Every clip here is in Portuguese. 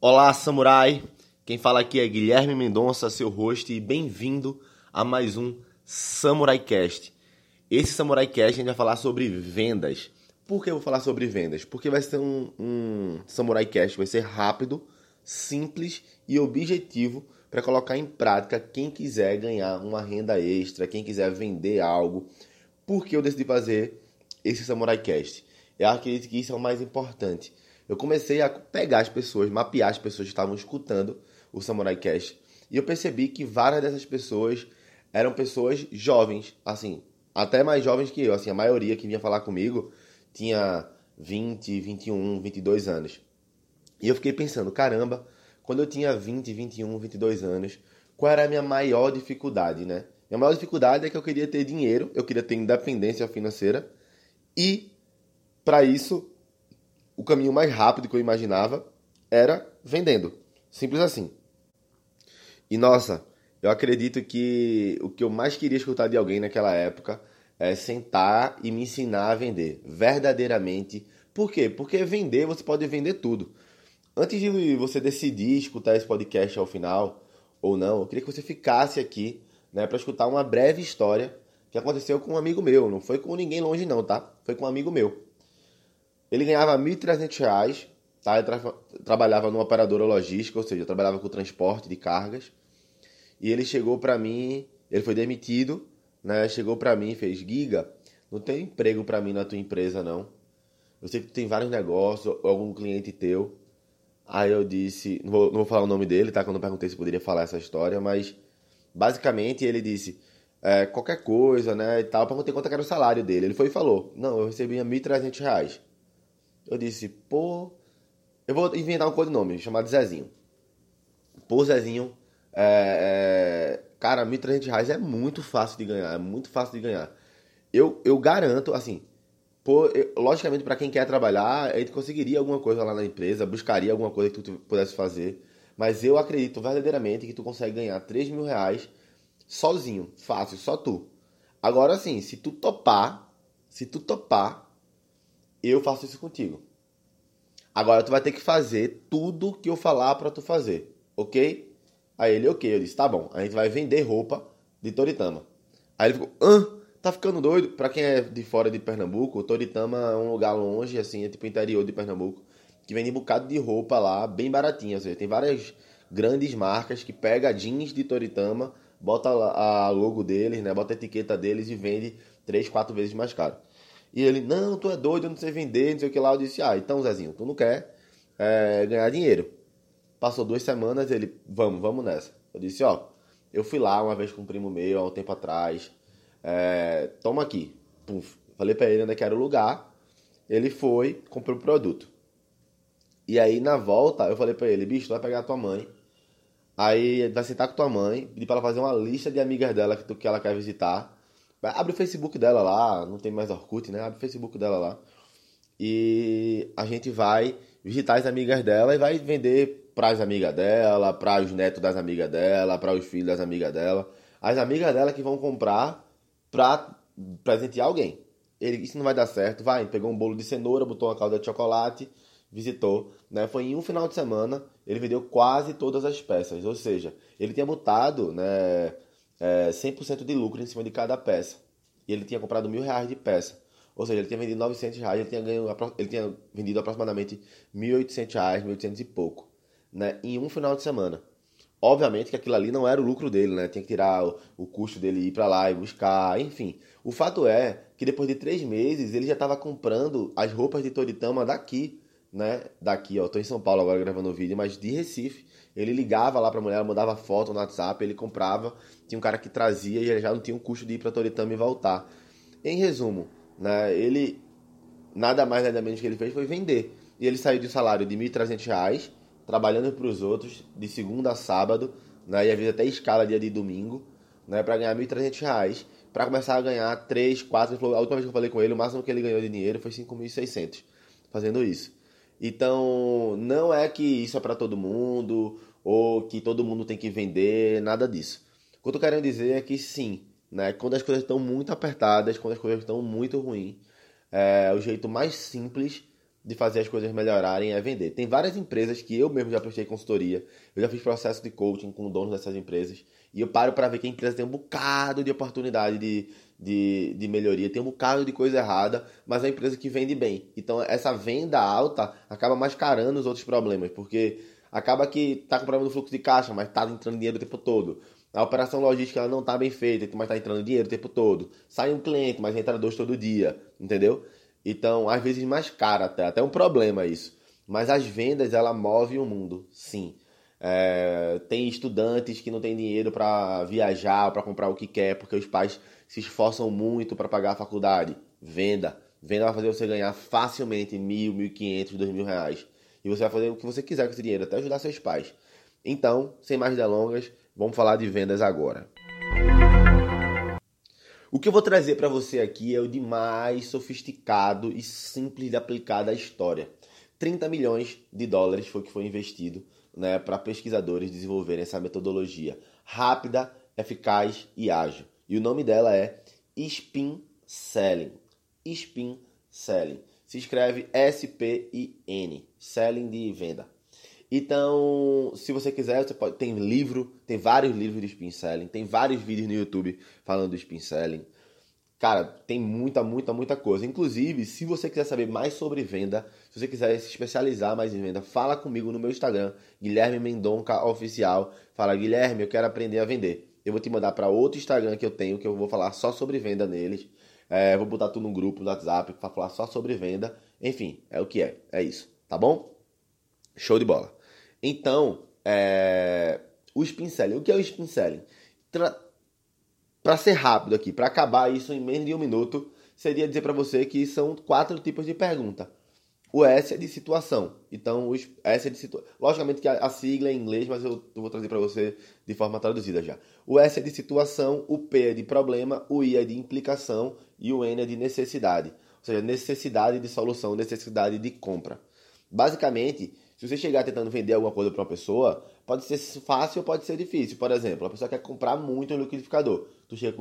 Olá, samurai! Quem fala aqui é Guilherme Mendonça, seu host, e bem-vindo a mais um Samurai Cast. Esse Samurai Cast a gente vai falar sobre vendas. Por que eu vou falar sobre vendas? Porque vai ser um, um Samurai Cast, vai ser rápido, simples e objetivo para colocar em prática quem quiser ganhar uma renda extra, quem quiser vender algo. Por que eu decidi fazer esse Samurai Cast? Eu acredito que isso é o mais importante. Eu comecei a pegar as pessoas, mapear as pessoas que estavam escutando o Samurai Cast, e eu percebi que várias dessas pessoas eram pessoas jovens, assim, até mais jovens que eu, assim, a maioria que vinha falar comigo tinha 20, 21, 22 anos. E eu fiquei pensando, caramba, quando eu tinha 20, 21, 22 anos, qual era a minha maior dificuldade, né? Minha maior dificuldade é que eu queria ter dinheiro, eu queria ter independência financeira e para isso o caminho mais rápido que eu imaginava era vendendo. Simples assim. E nossa, eu acredito que o que eu mais queria escutar de alguém naquela época é sentar e me ensinar a vender verdadeiramente. Por quê? Porque vender você pode vender tudo. Antes de você decidir escutar esse podcast ao final ou não, eu queria que você ficasse aqui, né, para escutar uma breve história que aconteceu com um amigo meu. Não foi com ninguém longe não, tá? Foi com um amigo meu. Ele ganhava R$ 1.300, tá? Ele tra trabalhava numa operadora logística, ou seja, trabalhava com transporte de cargas. E ele chegou para mim, ele foi demitido, né? Chegou para mim e fez: "Giga, não tem emprego para mim na tua empresa não. Eu sei que tu tem vários negócios, algum cliente teu. Aí eu disse, não vou, não vou falar o nome dele, tá? Quando eu perguntei se poderia falar essa história, mas basicamente ele disse é, qualquer coisa, né? E tal. Eu perguntei quanto era o salário dele. Ele foi e falou: Não, eu recebia 1.300 reais. Eu disse, pô. Eu vou inventar um codinome chamado Zezinho. Pô, Zezinho. É, é, cara, 1.300 reais é muito fácil de ganhar. É muito fácil de ganhar. Eu, eu garanto, assim, Pô, eu, logicamente, para quem quer trabalhar, a gente conseguiria alguma coisa lá na empresa, buscaria alguma coisa que tu pudesse fazer. Mas eu acredito verdadeiramente que tu consegue ganhar 3 mil reais sozinho, fácil, só tu. Agora sim, se tu topar, se tu topar, eu faço isso contigo. Agora tu vai ter que fazer tudo que eu falar para tu fazer, ok? Aí ele, ok, eu disse, tá bom, a gente vai vender roupa de Toritama. Aí ele ficou, hã? Tá ficando doido? Pra quem é de fora de Pernambuco, Toritama é um lugar longe, assim, é tipo interior de Pernambuco, que vende um bocado de roupa lá, bem baratinha. Ou seja, tem várias grandes marcas que pega jeans de Toritama, bota a logo deles, né? Bota a etiqueta deles e vende três, quatro vezes mais caro. E ele, não, tu é doido, eu não sei vender, não sei o que lá. Eu disse, ah, então Zezinho, tu não quer é, ganhar dinheiro. Passou duas semanas, ele, vamos, vamos nessa. Eu disse, ó, eu fui lá uma vez com um primo meu, há um tempo atrás, é, toma aqui. Puf. Falei para ele onde é que era o lugar. Ele foi, comprou o produto. E aí, na volta, eu falei para ele, bicho, tu vai pegar a tua mãe. Aí vai sentar com tua mãe, pedir para ela fazer uma lista de amigas dela que, tu, que ela quer visitar. Abre o Facebook dela lá, não tem mais Orkut, né? Abre o Facebook dela lá. E a gente vai visitar as amigas dela e vai vender para as amigas dela, para os netos das amigas dela, para os filhos das amigas dela. As amigas dela que vão comprar pra presentear alguém. Ele, isso não vai dar certo, vai, pegou um bolo de cenoura, botou uma calda de chocolate, visitou, né? Foi em um final de semana, ele vendeu quase todas as peças, ou seja, ele tinha botado, né, é, 100% de lucro em cima de cada peça. E ele tinha comprado mil reais de peça. Ou seja, ele tinha vendido 900 reais, ele tinha, ganho, ele tinha vendido aproximadamente 1.800 reais, 1.800 e pouco, né? Em um final de semana. Obviamente que aquilo ali não era o lucro dele, né? Tinha que tirar o, o custo dele ir para lá e buscar, enfim. O fato é que depois de três meses ele já estava comprando as roupas de Toritama daqui, né? Daqui, ó. Tô em São Paulo agora gravando o vídeo, mas de Recife. Ele ligava lá pra mulher, mandava foto no WhatsApp, ele comprava. Tinha um cara que trazia e ele já não tinha o custo de ir para Toritama e voltar. Em resumo, né? Ele nada mais nada menos que ele fez foi vender. E ele saiu de um salário de R$ 1.300 trabalhando para os outros de segunda a sábado, né, e às vezes até escala dia de domingo, né, para ganhar R$ 1.300, para começar a ganhar 3, 4, ele falou, a última vez que eu falei com ele, o máximo que ele ganhou de dinheiro foi 5.600 fazendo isso. Então, não é que isso é para todo mundo ou que todo mundo tem que vender, nada disso. O que eu tô querendo dizer é que sim, né, quando as coisas estão muito apertadas, quando as coisas estão muito ruins, é o jeito mais simples de fazer as coisas melhorarem é vender. Tem várias empresas que eu mesmo já prestei consultoria, eu já fiz processo de coaching com donos dessas empresas, e eu paro para ver que a empresa tem um bocado de oportunidade de, de, de melhoria, tem um bocado de coisa errada, mas é uma empresa que vende bem. Então essa venda alta acaba mascarando os outros problemas, porque acaba que tá com problema no fluxo de caixa, mas tá entrando dinheiro o tempo todo. A operação logística ela não tá bem feita, mas tá entrando dinheiro o tempo todo. Sai um cliente, mas entra dois todo dia, entendeu? Então, às vezes mais caro até, até um problema isso. Mas as vendas, ela move o mundo, sim. É, tem estudantes que não têm dinheiro para viajar, para comprar o que quer, porque os pais se esforçam muito para pagar a faculdade. Venda. Venda vai fazer você ganhar facilmente mil, mil quinhentos, dois mil reais. E você vai fazer o que você quiser com esse dinheiro, até ajudar seus pais. Então, sem mais delongas, vamos falar de vendas agora. O que eu vou trazer para você aqui é o de mais sofisticado e simples de aplicar da história. 30 milhões de dólares foi o que foi investido né, para pesquisadores desenvolverem essa metodologia rápida, eficaz e ágil. E o nome dela é Spin Selling. Spin Selling. Se escreve S-P-I-N. Selling de venda. Então, se você quiser, você pode. Tem livro, tem vários livros de spin selling, tem vários vídeos no YouTube falando do spin selling. Cara, tem muita, muita, muita coisa. Inclusive, se você quiser saber mais sobre venda, se você quiser se especializar mais em venda, fala comigo no meu Instagram, Guilherme Mendonca Oficial. Fala, Guilherme, eu quero aprender a vender. Eu vou te mandar para outro Instagram que eu tenho, que eu vou falar só sobre venda neles. É, vou botar tudo num grupo no WhatsApp para falar só sobre venda. Enfim, é o que é. É isso, tá bom? Show de bola. Então, é... o spin selling. O que é o spin selling? Tra para ser rápido aqui, para acabar isso em menos de um minuto, seria dizer para você que são quatro tipos de pergunta. O S é de situação. Então, o S é de situação. Logicamente que a, sigla é em inglês, mas eu vou trazer para você de forma traduzida já. O S é de situação, o P é de problema, o I é de implicação e o N é de necessidade. Ou seja, necessidade de solução, necessidade de compra. Basicamente, se você chegar tentando vender alguma coisa para uma pessoa, pode ser fácil ou pode ser difícil. Por exemplo, a pessoa quer comprar muito um liquidificador. Tu chega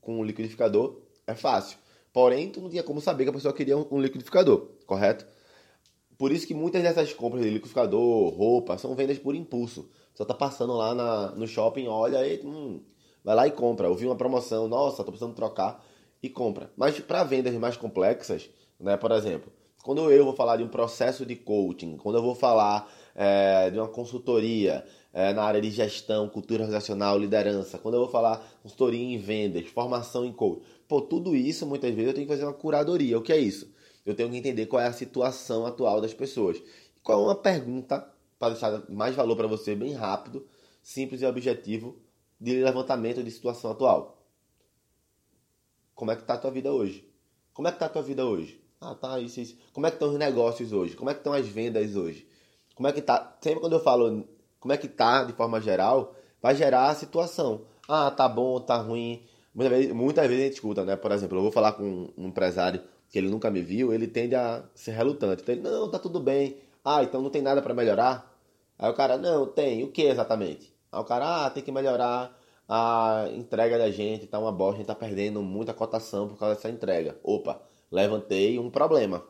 com um liquidificador, é fácil. Porém, tu não tinha como saber que a pessoa queria um liquidificador, correto? Por isso que muitas dessas compras de liquidificador, roupa, são vendas por impulso. Você tá passando lá na, no shopping, olha e hum, vai lá e compra. Ouviu uma promoção, nossa, tô precisando trocar e compra. Mas para vendas mais complexas, né, por exemplo, quando eu vou falar de um processo de coaching, quando eu vou falar é, de uma consultoria é, na área de gestão, cultura organizacional, liderança, quando eu vou falar consultoria em vendas, formação em coaching, pô, tudo isso muitas vezes eu tenho que fazer uma curadoria. O que é isso? Eu tenho que entender qual é a situação atual das pessoas. Qual é uma pergunta para deixar mais valor para você, bem rápido, simples e objetivo, de levantamento de situação atual. Como é que está a tua vida hoje? Como é que está a tua vida hoje? Ah, tá, isso, isso. Como é que estão os negócios hoje? Como é que estão as vendas hoje? Como é que tá? Sempre quando eu falo como é que tá de forma geral, vai gerar a situação. Ah, tá bom, tá ruim. Muitas vezes, muitas vezes a gente escuta, né? Por exemplo, eu vou falar com um empresário que ele nunca me viu, ele tende a ser relutante. Então ele, não, tá tudo bem. Ah, então não tem nada para melhorar? Aí o cara, não, tem. O que exatamente? Aí o cara, ah, tem que melhorar a entrega da gente, tá uma bosta, a gente tá perdendo muita cotação por causa dessa entrega. Opa, levantei um problema.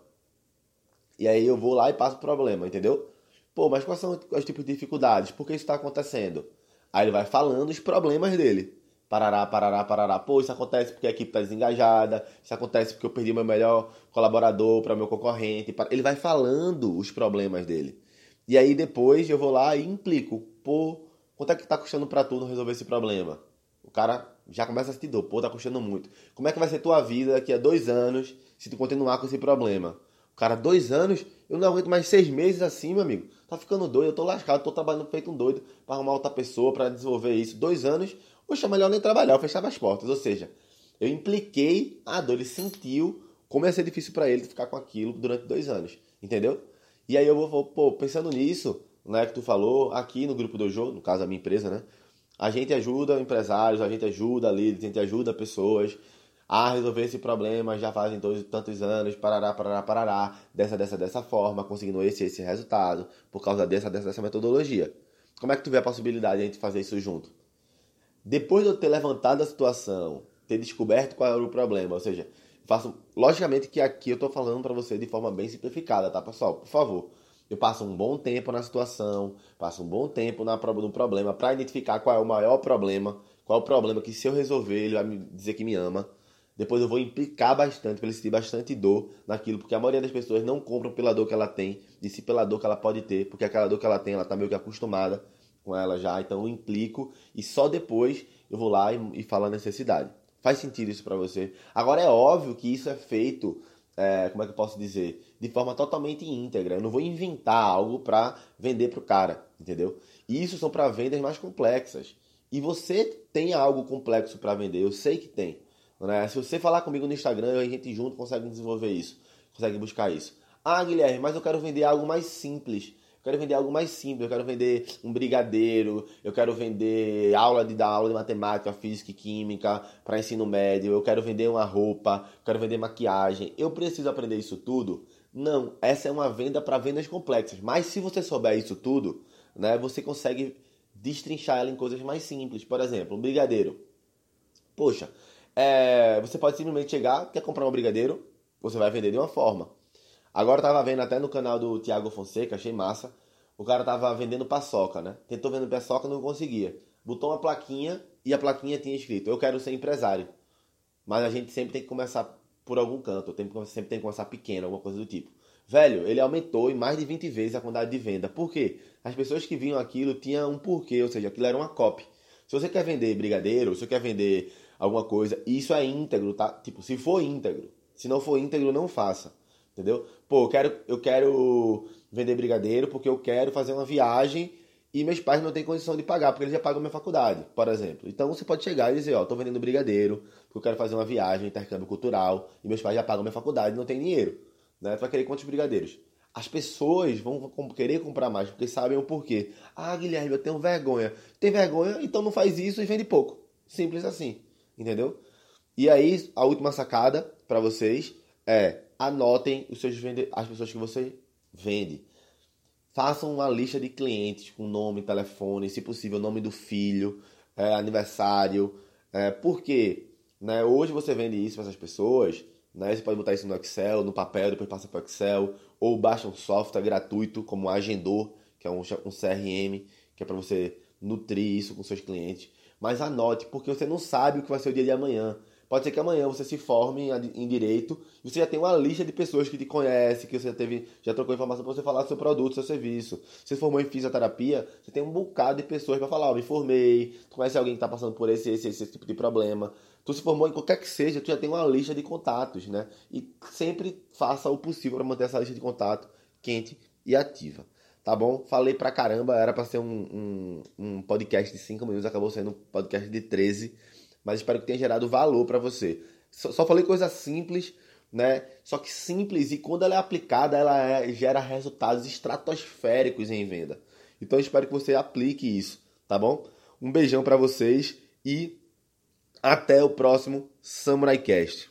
E aí eu vou lá e passo o problema, entendeu? Pô, mas quais são os tipos de dificuldades? Por que isso está acontecendo? Aí ele vai falando os problemas dele. Parará, parará, parará. Pô, isso acontece porque a equipe está desengajada. Isso acontece porque eu perdi meu melhor colaborador para meu concorrente. Ele vai falando os problemas dele. E aí depois eu vou lá e implico. Pô, quanto é que está custando para tu não resolver esse problema? O cara já começa a sentir dor. Pô, tá custando muito. Como é que vai ser tua vida daqui a dois anos se tu continuar com esse problema? O cara, dois anos? Eu não aguento mais seis meses assim, meu amigo. Tá ficando doido, eu tô lascado, tô trabalhando feito um doido para arrumar outra pessoa, para desenvolver isso. Dois anos, poxa, melhor nem trabalhar, eu fechava as portas. Ou seja, eu impliquei a dor, ele sentiu como ia ser difícil para ele ficar com aquilo durante dois anos, entendeu? E aí eu vou, pô, pensando nisso, né, que tu falou, aqui no grupo do jogo, no caso da minha empresa, né? A gente ajuda empresários, a gente ajuda líderes, a gente ajuda pessoas a resolver esse problema já fazem dois, tantos anos, parará, parará, parará, dessa, dessa, dessa forma, conseguindo esse, esse resultado, por causa dessa, dessa, dessa metodologia. Como é que tu vê a possibilidade de a gente fazer isso junto? Depois de eu ter levantado a situação, ter descoberto qual era o problema, ou seja, faço, logicamente que aqui eu tô falando para você de forma bem simplificada, tá, pessoal? Por favor, eu passo um bom tempo na situação, passo um bom tempo na, no problema para identificar qual é o maior problema, qual é o problema que se eu resolver ele vai me dizer que me ama. Depois eu vou implicar bastante para ele sentir bastante dor naquilo, porque a maioria das pessoas não compram pela dor que ela tem, de si pela dor que ela pode ter, porque aquela dor que ela tem, ela tá meio que acostumada com ela já, então eu implico e só depois eu vou lá e, e falo a necessidade. Faz sentido isso para você? Agora é óbvio que isso é feito é, como é que eu posso dizer? De forma totalmente íntegra. Eu não vou inventar algo para vender para o cara, entendeu? E isso são para vendas mais complexas. E você tem algo complexo para vender, eu sei que tem. Né? Se você falar comigo no Instagram, a gente junto consegue desenvolver isso, consegue buscar isso. Ah, Guilherme, mas eu quero vender algo mais simples quero vender algo mais simples, eu quero vender um brigadeiro, eu quero vender aula de dar aula de matemática, física e química para ensino médio, eu quero vender uma roupa, eu quero vender maquiagem. Eu preciso aprender isso tudo? Não, essa é uma venda para vendas complexas. Mas se você souber isso tudo, né, você consegue destrinchar ela em coisas mais simples. Por exemplo, um brigadeiro. Poxa, é, você pode simplesmente chegar, quer comprar um brigadeiro, você vai vender de uma forma. Agora eu tava vendo até no canal do Thiago Fonseca, achei massa. O cara tava vendendo paçoca, né? Tentou vender paçoca, não conseguia. Botou uma plaquinha e a plaquinha tinha escrito: Eu quero ser empresário. Mas a gente sempre tem que começar por algum canto, sempre tem que começar pequeno, alguma coisa do tipo. Velho, ele aumentou em mais de 20 vezes a quantidade de venda. Por quê? As pessoas que viam aquilo tinham um porquê, ou seja, aquilo era uma copy. Se você quer vender brigadeiro, se você quer vender alguma coisa, isso é íntegro, tá? Tipo, se for íntegro. Se não for íntegro, não faça. Entendeu? Pô, eu quero, eu quero vender brigadeiro porque eu quero fazer uma viagem e meus pais não têm condição de pagar, porque eles já pagam minha faculdade, por exemplo. Então você pode chegar e dizer, ó, tô vendendo brigadeiro, porque eu quero fazer uma viagem, intercâmbio cultural, e meus pais já pagam minha faculdade e não tem dinheiro. Né? Tu vai querer quantos brigadeiros? As pessoas vão querer comprar mais, porque sabem o porquê. Ah, Guilherme, eu tenho vergonha. Tem vergonha? Então não faz isso e vende pouco. Simples assim. Entendeu? E aí, a última sacada para vocês é anotem os seus vende as pessoas que você vende. Façam uma lista de clientes com nome, telefone, se possível, nome do filho, é, aniversário. É, porque né, hoje você vende isso para essas pessoas. Né, você pode botar isso no Excel, no papel, depois passa para o Excel. Ou baixa um software gratuito como o Agendor, que é um, um CRM, que é para você nutrir isso com seus clientes. Mas anote, porque você não sabe o que vai ser o dia de amanhã. Pode ser que amanhã você se forme em direito e você já tem uma lista de pessoas que te conhecem, que você já teve, já trocou informação para você falar do seu produto, seu serviço. Se você formou em fisioterapia, você tem um bocado de pessoas para falar, oh, me formei, tu conhece alguém que está passando por esse, esse, esse tipo de problema. Tu se formou em qualquer que seja, tu já tem uma lista de contatos, né? E sempre faça o possível para manter essa lista de contato quente e ativa. Tá bom? Falei pra caramba, era para ser um, um, um podcast de 5 minutos, acabou sendo um podcast de 13 mas espero que tenha gerado valor para você. Só, só, falei coisa simples, né? Só que simples e quando ela é aplicada, ela é, gera resultados estratosféricos em venda. Então espero que você aplique isso, tá bom? Um beijão para vocês e até o próximo Samurai Cast.